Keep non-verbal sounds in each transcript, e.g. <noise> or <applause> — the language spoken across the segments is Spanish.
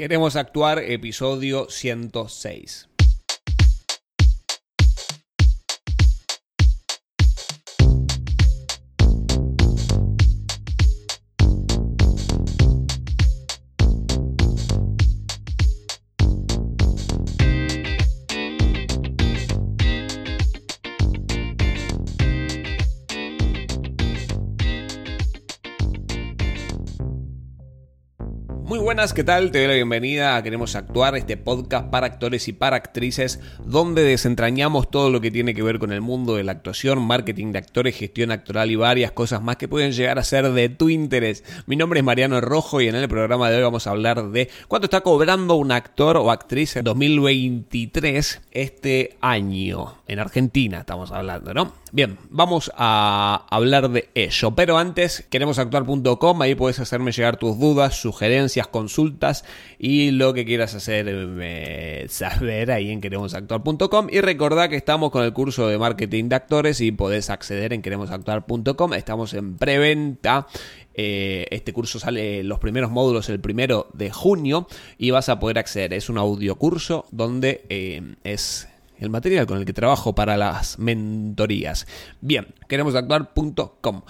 Queremos actuar, episodio 106. Muy buenas, ¿qué tal? Te doy la bienvenida a Queremos Actuar, este podcast para actores y para actrices, donde desentrañamos todo lo que tiene que ver con el mundo de la actuación, marketing de actores, gestión actoral y varias cosas más que pueden llegar a ser de tu interés. Mi nombre es Mariano Rojo y en el programa de hoy vamos a hablar de cuánto está cobrando un actor o actriz en 2023 este año. En Argentina estamos hablando, ¿no? Bien, vamos a hablar de ello. Pero antes, queremosactuar.com, ahí puedes hacerme llegar tus dudas, sugerencias, consultas y lo que quieras hacer eh, saber ahí en queremosactuar.com. Y recordá que estamos con el curso de marketing de actores y podés acceder en queremosactuar.com. Estamos en preventa. Eh, este curso sale los primeros módulos el primero de junio y vas a poder acceder. Es un audio curso donde eh, es el material con el que trabajo para las mentorías. Bien, queremosactuar.com.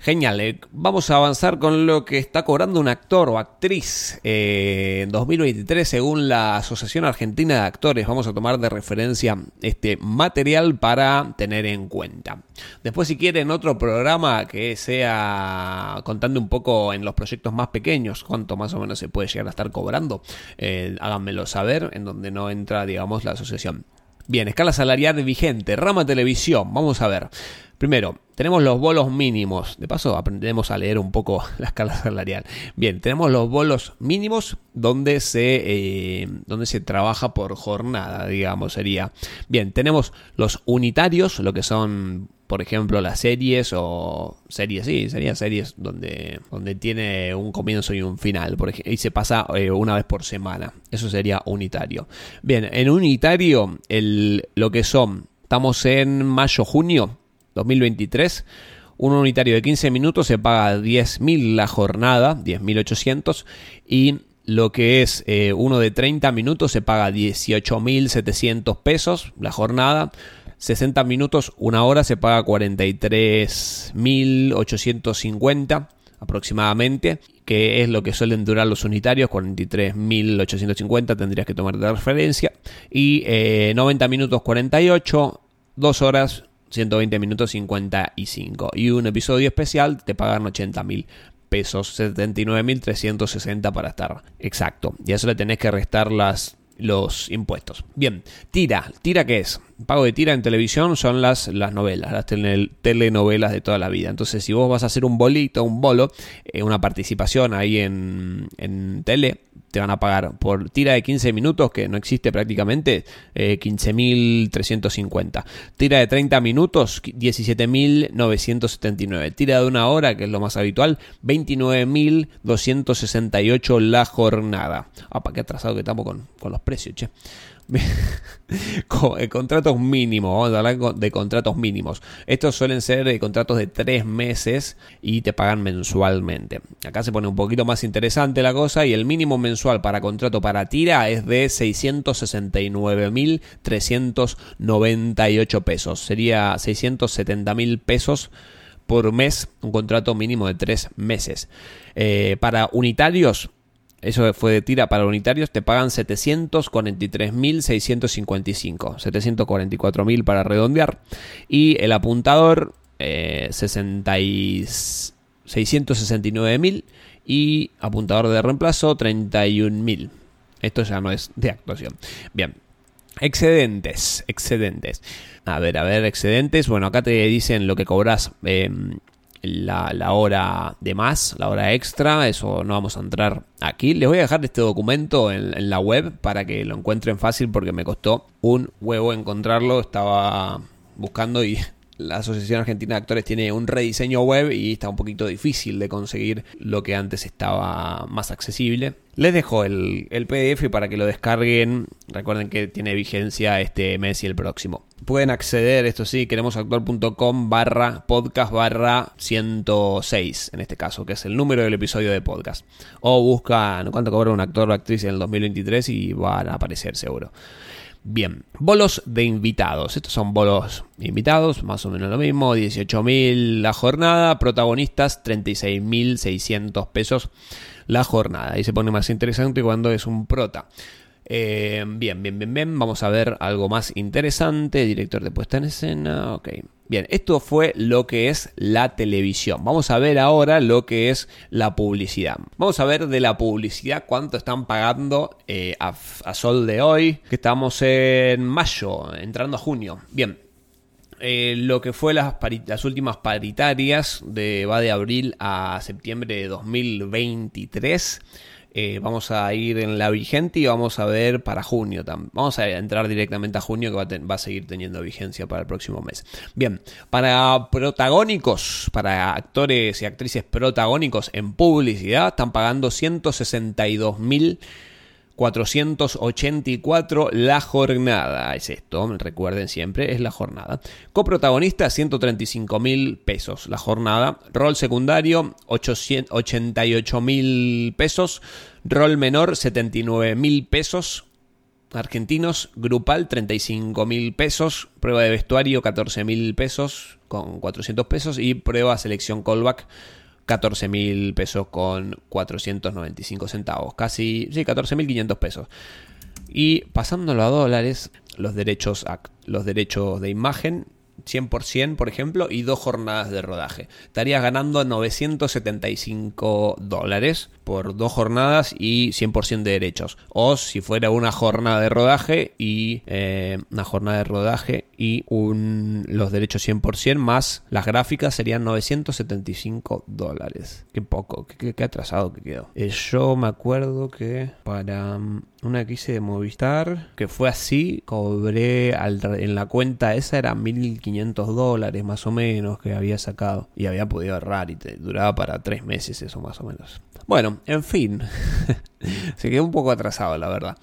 Genial, eh, vamos a avanzar con lo que está cobrando un actor o actriz eh, en 2023 según la Asociación Argentina de Actores. Vamos a tomar de referencia este material para tener en cuenta. Después si quieren otro programa que sea contando un poco en los proyectos más pequeños cuánto más o menos se puede llegar a estar cobrando, eh, háganmelo saber en donde no entra digamos la asociación. Bien, escala salarial vigente, rama televisión, vamos a ver. Primero, tenemos los bolos mínimos. De paso, aprendemos a leer un poco <laughs> la escala salarial. Bien, tenemos los bolos mínimos donde se, eh, donde se trabaja por jornada, digamos, sería. Bien, tenemos los unitarios, lo que son por ejemplo, las series o series, sí, serían series donde, donde tiene un comienzo y un final, por ejemplo, y se pasa eh, una vez por semana. Eso sería unitario. Bien, en unitario, el, lo que son, estamos en mayo-junio 2023. Un unitario de 15 minutos se paga 10.000 la jornada, 10.800, y lo que es eh, uno de 30 minutos se paga 18.700 pesos la jornada. 60 minutos, una hora se paga 43.850 aproximadamente, que es lo que suelen durar los unitarios, 43.850 tendrías que tomar de referencia, y 90 eh, minutos 48, 2 horas 120 minutos 55, y un episodio especial te pagan 80.000 pesos, 79.360 para estar exacto, y a eso le tenés que restar las los impuestos. Bien, tira. ¿Tira qué es? Pago de tira en televisión son las, las novelas, las telenovelas de toda la vida. Entonces, si vos vas a hacer un bolito, un bolo, eh, una participación ahí en, en tele, te van a pagar por tira de 15 minutos, que no existe prácticamente, eh, 15.350. Tira de 30 minutos, 17.979. Tira de una hora, que es lo más habitual, 29.268 la jornada. Ah, para qué atrasado que estamos con, con los precios, che. <laughs> Eh, contratos mínimos, vamos a hablar de contratos mínimos. Estos suelen ser eh, contratos de tres meses y te pagan mensualmente. Acá se pone un poquito más interesante la cosa y el mínimo mensual para contrato para tira es de 669.398 pesos. Sería 670.000 pesos por mes, un contrato mínimo de tres meses. Eh, para unitarios eso fue de tira para unitarios, te pagan 743.655, 744.000 para redondear. Y el apuntador, eh, 669.000 y apuntador de reemplazo, 31.000. Esto ya no es de actuación. Bien, excedentes, excedentes. A ver, a ver, excedentes. Bueno, acá te dicen lo que cobras. Eh, la, hora de más, la hora extra, eso no vamos a entrar aquí. Les voy a dejar este documento en, la web para que lo encuentren fácil porque me costó un huevo encontrarlo, estaba buscando y la Asociación Argentina de Actores tiene un rediseño web y está un poquito difícil de conseguir lo que antes estaba más accesible. Les dejo el, PDF para que lo descarguen. Recuerden que tiene vigencia este mes y el próximo. Pueden acceder, esto sí, queremosactuar.com barra podcast barra 106, en este caso, que es el número del episodio de podcast. O buscan cuánto cobra un actor o actriz en el 2023 y van a aparecer seguro. Bien, bolos de invitados. Estos son bolos invitados, más o menos lo mismo, 18.000 la jornada, protagonistas 36.600 pesos la jornada. Ahí se pone más interesante cuando es un prota. Eh, bien, bien, bien, bien. Vamos a ver algo más interesante. Director de puesta en escena. Ok. Bien, esto fue lo que es la televisión. Vamos a ver ahora lo que es la publicidad. Vamos a ver de la publicidad cuánto están pagando eh, a, sol de hoy, que estamos en mayo, entrando a junio. Bien, eh, lo que fue las, las, últimas paritarias de va de abril a septiembre de 2023 eh, vamos a ir en la vigente y vamos a ver para junio. Vamos a entrar directamente a junio que va a, seguir teniendo vigencia para el próximo mes. Bien, para protagónicos, para actores y actrices protagónicos en publicidad, están pagando 162 mil 484 la jornada. Es esto, recuerden siempre, es la jornada. Coprotagonista 135 mil pesos la jornada. Rol secundario 88 mil pesos. Rol menor 79 mil pesos. Argentinos, grupal 35 mil pesos, prueba de vestuario 14 mil pesos con 400 pesos y prueba selección callback 14 mil pesos con 495 centavos. Casi, sí, 14 mil 500 pesos. Y pasándolo a dólares, los derechos, los derechos de imagen 100%, por ejemplo, y dos jornadas de rodaje. Estarías ganando 975 dólares por dos jornadas y 100% de derechos. O si fuera una jornada de rodaje y eh, una jornada de rodaje y los derechos 100% más las gráficas serían 975 dólares. Qué poco, qué, atrasado que quedó. Eh, yo me acuerdo que para mm, una que hice de Movistar, que fue así, cobré en la cuenta esa era 1500 dólares más o menos que había sacado y había podido ahorrar y te duraba para tres meses eso más o menos. Bueno, en fin, <laughs> se quedó un poco atrasado la verdad.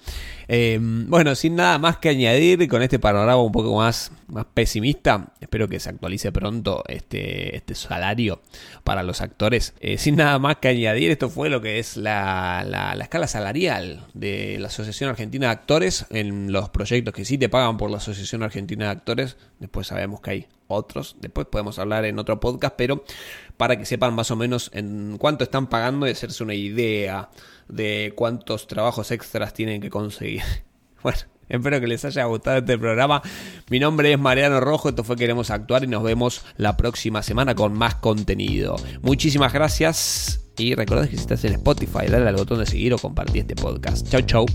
Em, bueno, sin nada más que añadir con este panorama un poco más, más pesimista, espero que se actualice pronto este, este salario para los actores. Eh, sin nada más que añadir, esto fue lo que es la, la, la escala salarial de Asociación Argentina de Actores en los proyectos que sí te pagan por la Asociación Argentina de Actores. Después sabemos que hay otros, después podemos hablar en otro podcast, pero para que sepan más o menos en cuánto están pagando y hacerse una idea de cuántos trabajos extras tienen que conseguir. <laughs> Bueno, espero que les haya gustado este programa. Mi nombre es Mariano Rojo, esto fue Queremos Actuar y nos vemos la próxima semana con más contenido. Muchísimas gracias y recuerda que si estás en Spotify, dale al botón de seguir o compartir este podcast. Chau, chau.